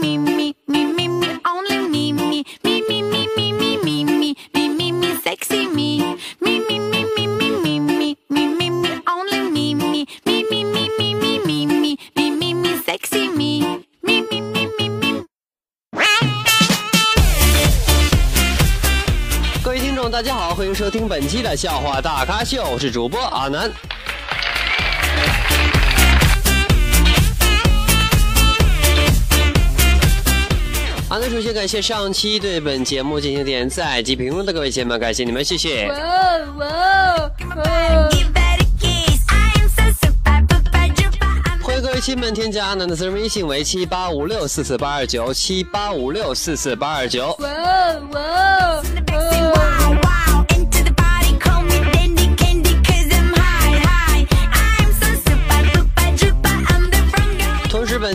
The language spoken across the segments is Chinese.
me, me, me, me, me, only me, me, me, me, me, me, me, me, me, me, me, me, sexy me, me, me, me, me, me, me, me, me, me, me, only me, me, me, me, me, me, me, me, me, me, me, me, sexy me, me, me, me, me, me. 各位听众，大家好，欢迎收听本期的笑话大咖秀，我是主播阿南。阿南首先感谢上期对本节目进行点赞及评论的各位姐妹们，感谢你们，谢谢。欢迎各位亲们添加阿南的私人微信为七八五六四四八二九七八五六四四八二九。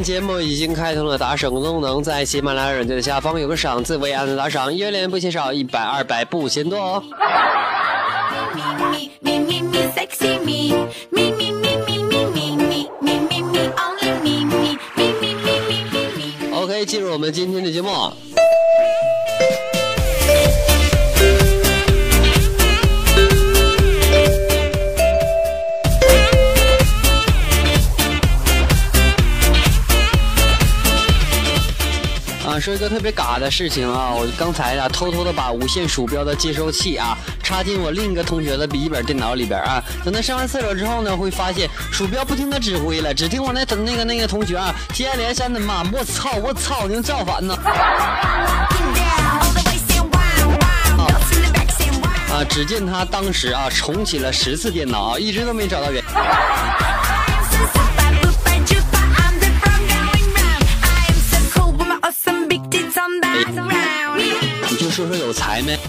节目已经开通了打赏功能，在喜马拉雅软件的下方有个赏字，为爱的打赏，一元不嫌少，一百二百不嫌多哦。OK，进入我们今天的节目。说一个特别嘎的事情啊，我刚才啊偷偷的把无线鼠标的接收器啊插进我另一个同学的笔记本电脑里边啊，等他上完厕所之后呢，会发现鼠标不听他指挥了，只听我那等那个那个同学啊接二连三的骂我操我操，你造反呢！啊，只见他当时啊重启了十次电脑啊，一直都没找到原。I'm 说说有才没？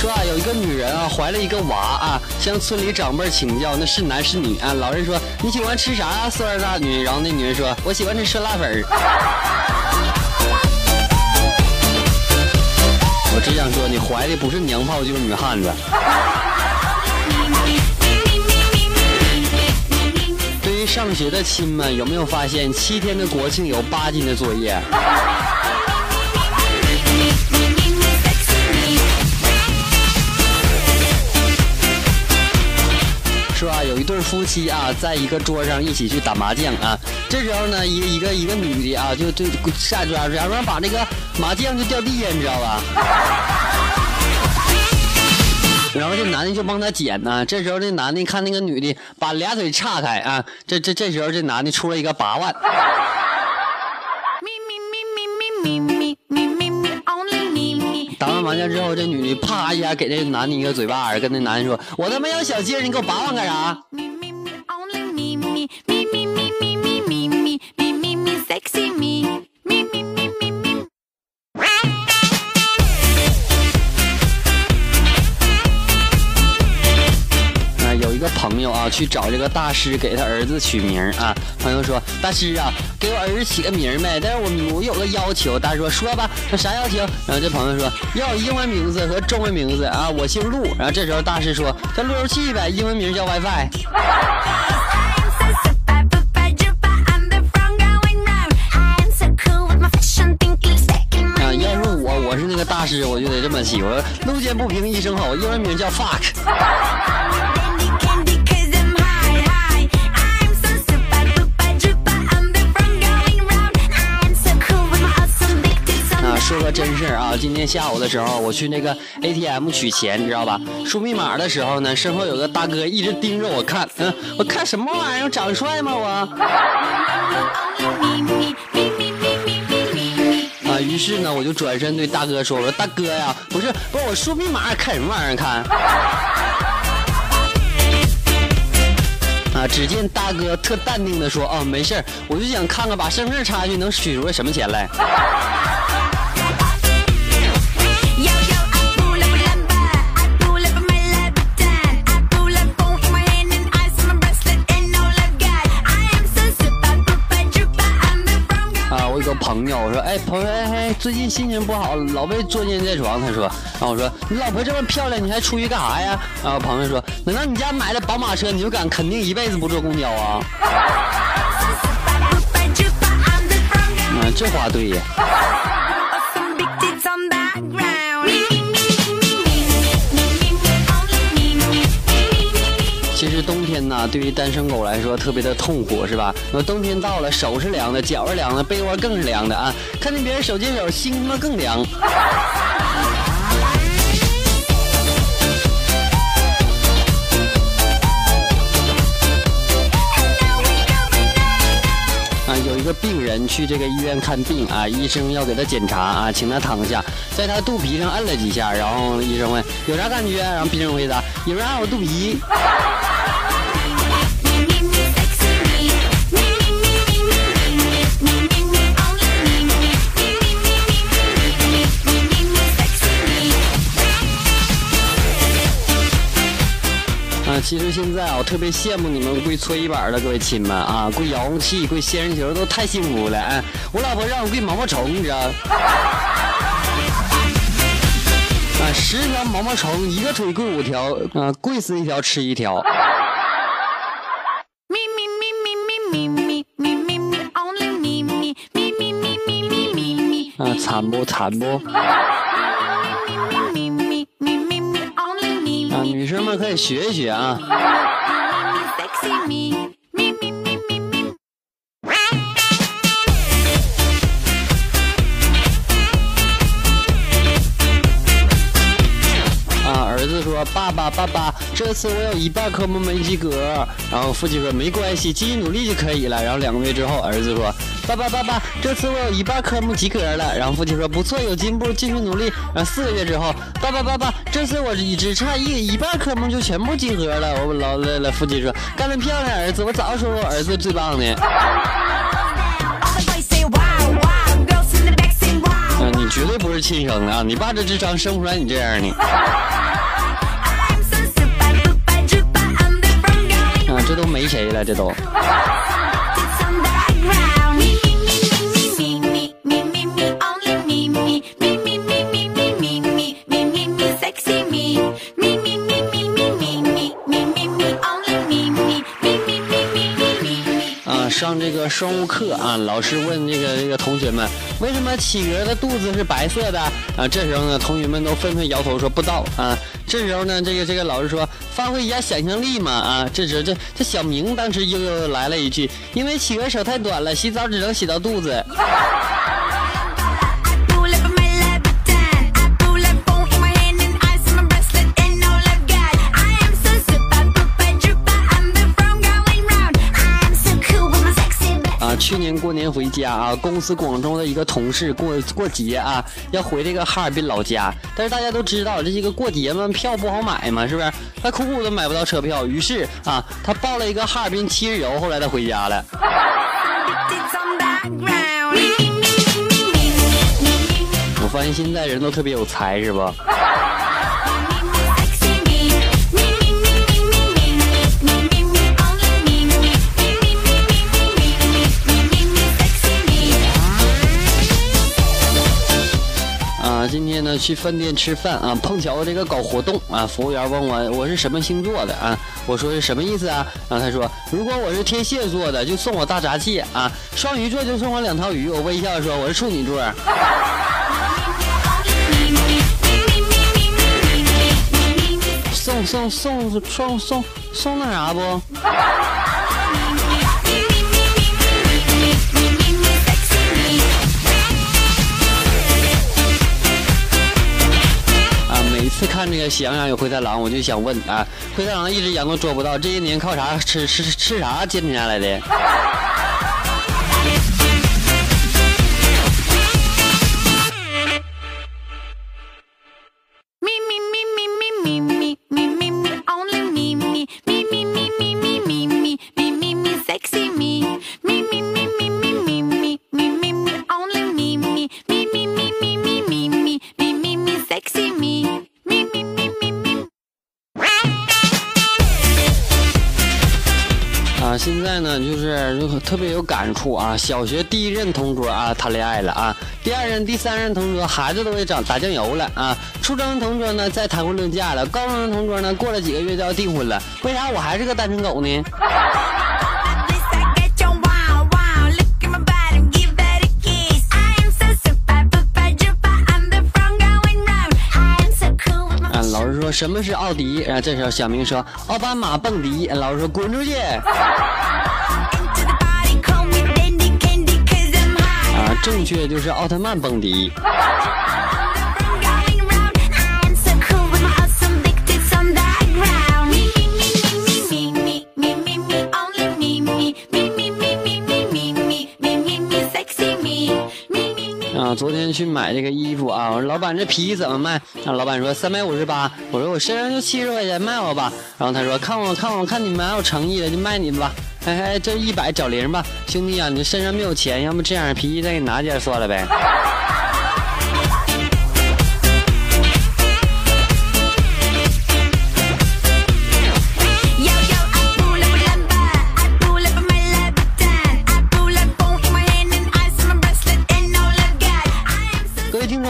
说啊，有一个女人啊怀了一个娃啊，向村里长辈请教那是男是女啊。老人说你喜欢吃啥呀，酸儿大女？然后那女人说我喜欢吃酸辣粉儿。只想说，你怀的不是娘炮就是女汉子。对于上学的亲们，有没有发现七天的国庆有八斤的作业？说啊，有一对夫妻啊，在一个桌上一起去打麻将啊。这时候呢，一个一个一个女的啊，就就下桌，假装把那个麻将就掉地下，你知道吧？然后这男的就帮他捡呢。这时候这男的看那个女的把俩腿岔开啊，这这这时候这男的出了一个八万。Me, me, me, me, me, me, me, 完了之后，这女的啪一下给这男的一个嘴巴子，跟那男的说：“我他妈要小鸡儿，你给我八万干啥？”去找这个大师给他儿子取名啊。朋友说：“大师啊，给我儿子起个名呗。但是我我有个要求。”大师说：“说吧，说啥要求？”然后这朋友说：“要英文名字和中文名字啊。我姓陆。”然后这时候大师说：“叫路由器呗，英文名叫 WiFi。要是我，我是那个大师，我就得这么起。我路见不平一声吼，英文名叫 fuck。说个真事啊今天下午的时候我去那个 atm 取钱你知道吧？输密码的时候呢身后有个大哥一直盯着我看嗯我看什么玩意儿长得帅吗我？啊于是呢我就转身对大哥说我说大哥呀不是不是我输密码看什么玩意儿看？啊只见大哥特淡定的说啊没事我就想看看把身份证插进去能取出个什么钱来。朋友，我说，哎，朋友，哎哎，最近心情不好，老被捉奸在床。他说，然后我说，你老婆这么漂亮，你还出去干啥呀？然后朋友说，难道你家买了宝马车，你就敢肯定一辈子不坐公交啊？嗯，这话对呀。那，对于单身狗来说特别的痛苦，是吧？那冬天到了，手是凉的，脚是凉的，被窝更是凉的啊！看见别人手牵手，心他妈更凉。啊，有一个病人去这个医院看病啊，医生要给他检查啊，请他躺下，在他肚皮上摁了几下，然后医生问有啥感觉？然后病人回答有人按我肚皮。其实现在啊，我特别羡慕你们跪搓衣板的各位亲们啊，跪遥控器、跪仙人球都太幸福了。哎，我老婆让我跪毛毛虫，你知道？啊，十条毛毛虫，一个腿跪五条，啊，跪死一条吃一条。啊，惨不惨不？可以学一学啊。啊，儿子说：“爸爸，爸爸，这次我有一半科目没及格。”然后父亲说：“没关系，继续努力就可以了。”然后两个月之后，儿子说：“爸爸，爸爸，这次我有一半科目及格了。”然后父亲说：“不错，有进步，继续努力。”然后四个月之后，爸爸，爸爸，这次我只差一一半科目就全部及格了。我老了了，父亲说：“干得漂亮，儿子！我早说我儿子最棒呢。”啊，你绝对不是亲生的啊！你爸这智商生不出来你这样的。啊，这都没谁了，这都。个生物课啊，老师问这个这个同学们，为什么企鹅的肚子是白色的？啊，这时候呢，同学们都纷纷摇头说不知道啊。这时候呢，这个这个老师说，发挥一下想象力嘛啊。这时这这小明当时又又来了一句，因为企鹅手太短了，洗澡只能洗到肚子。回家啊，公司广州的一个同事过过节啊，要回这个哈尔滨老家。但是大家都知道，这些个过节嘛，票不好买嘛，是不是？他苦苦都买不到车票，于是啊，他报了一个哈尔滨七日游。后来他回家了。我发现现在人都特别有才，是今天呢去饭店吃饭啊，碰巧这个搞活动啊，服务员问我我是什么星座的啊，我说是什么意思啊？然后他说如果我是天蝎座的，就送我大闸蟹啊；双鱼座就送我两条鱼。我微笑说我是处女座。送送送送送送那啥不？次看这个《喜羊羊与灰太狼》，我就想问啊，灰太狼一只羊都捉不到，这些年靠啥吃吃吃啥坚持下来的？感触啊！小学第一任同桌啊谈恋爱了啊，第二任、第三任同桌孩子都会长打酱油了啊，初中的同桌呢在谈婚论嫁了，高中的同桌呢过了几个月就要订婚了，为啥我还是个单身狗呢老师？说什么是奥迪？然后这时候小明说奥巴马蹦迪。老师说滚出去！正确就是奥特曼蹦迪。啊，昨天去买这个衣服啊，我说老板这皮怎么卖？啊，老板说三百五十八。我说我身上就七十块钱，卖我吧。然后他说看我看我看你蛮有诚意的，就卖你吧。嘿嘿，这一百找零吧，兄弟啊，你身上没有钱，要不这样皮衣再给你拿件算了呗。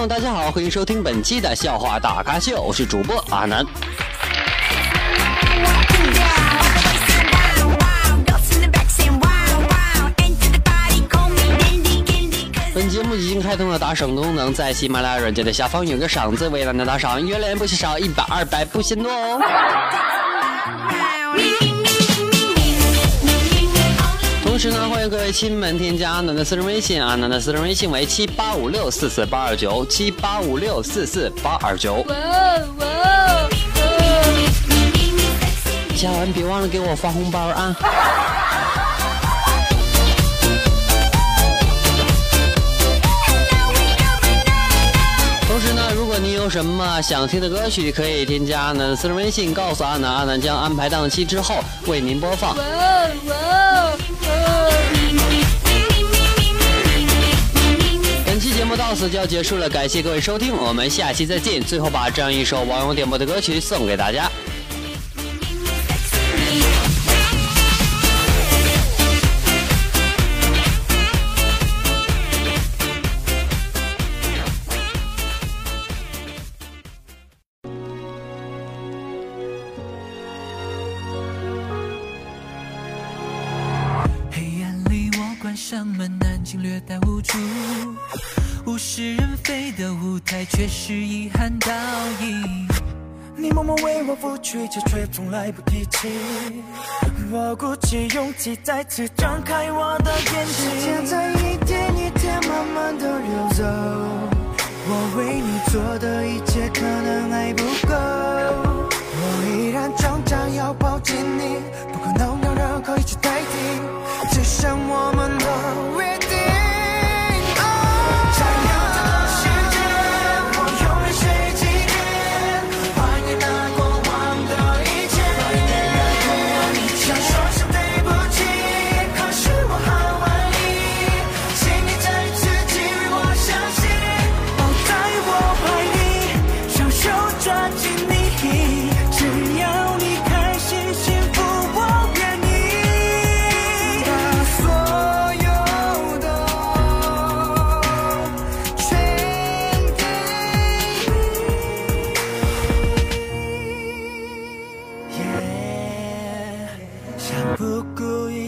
大家好，欢迎收听本期的笑话大咖秀，我是主播阿南。开通了打赏功能，在喜马拉雅软件的下方有个赏字，为难的打赏，原来不嫌少，一百二百不嫌多哦。同时呢，欢迎各位亲们添加阿南的私人微信，阿南的私人微信为七八五六四四八二九七八五六四四八二九。加完别忘了给我发红包啊！同时呢，如果你有什么想听的歌曲，可以添加阿南私人微信，告诉阿南，阿南将安排档期之后为您播放。本期节目到此就要结束了，感谢各位收听，我们下期再见。最后把这样一首网友点播的歌曲送给大家。你默默为我拂去，却从来不提起。我鼓起勇气，再次张开我的眼睛。时间在一天一天慢慢的流走，我为你做的一切可能还不够。我依然挣扎要抱紧你，不可能有任何一切代替，只剩我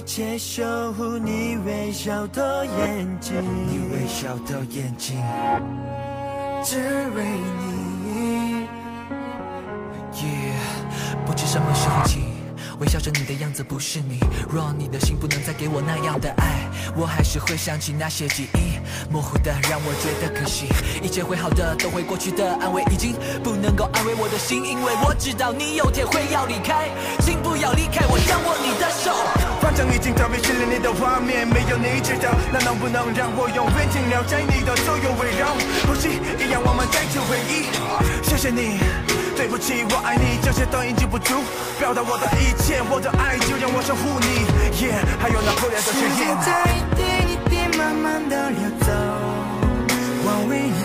且守护你微笑的眼睛，你微笑的眼睛，只为你。不知什么时候起。微笑着你的样子不是你，若你的心不能再给我那样的爱，我还是会想起那些记忆，模糊的让我觉得可惜。一切会好的，都会过去的，安慰已经不能够安慰我的心，因为我知道你有天会要离开，请不要离开我，将握你的手。反正已经特别心里你的画面，没有你知道，那能不能让我永远停留在你的左右围绕？呼吸一样，我们再次回忆。谢谢你。对不起，我爱你，这些都已经不足，表达我的一切，我的爱就让我守护你。Yeah，还有那不亮的誓言。时间在一点一点慢慢的流走，我为你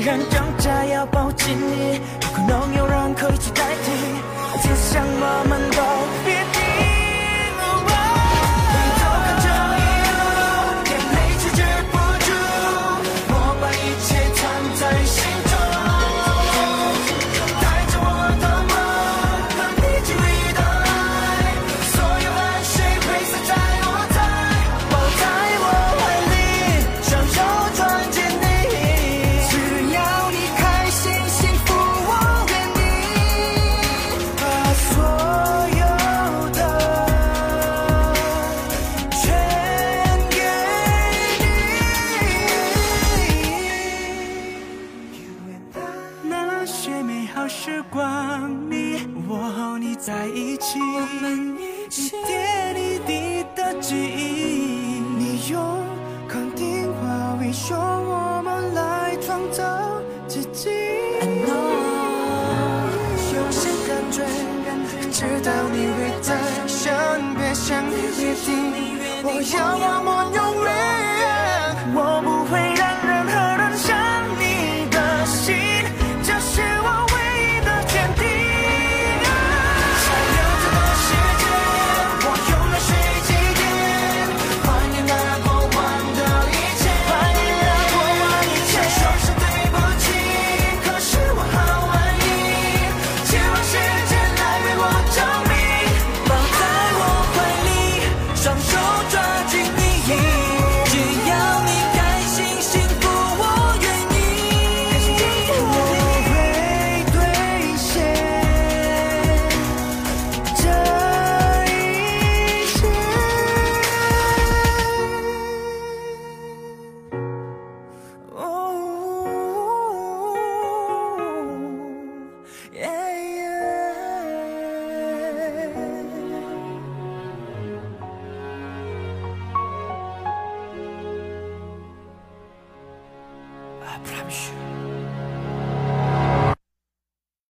依然挣扎要抱紧你，不可能有人可以取代替，只想我们都别。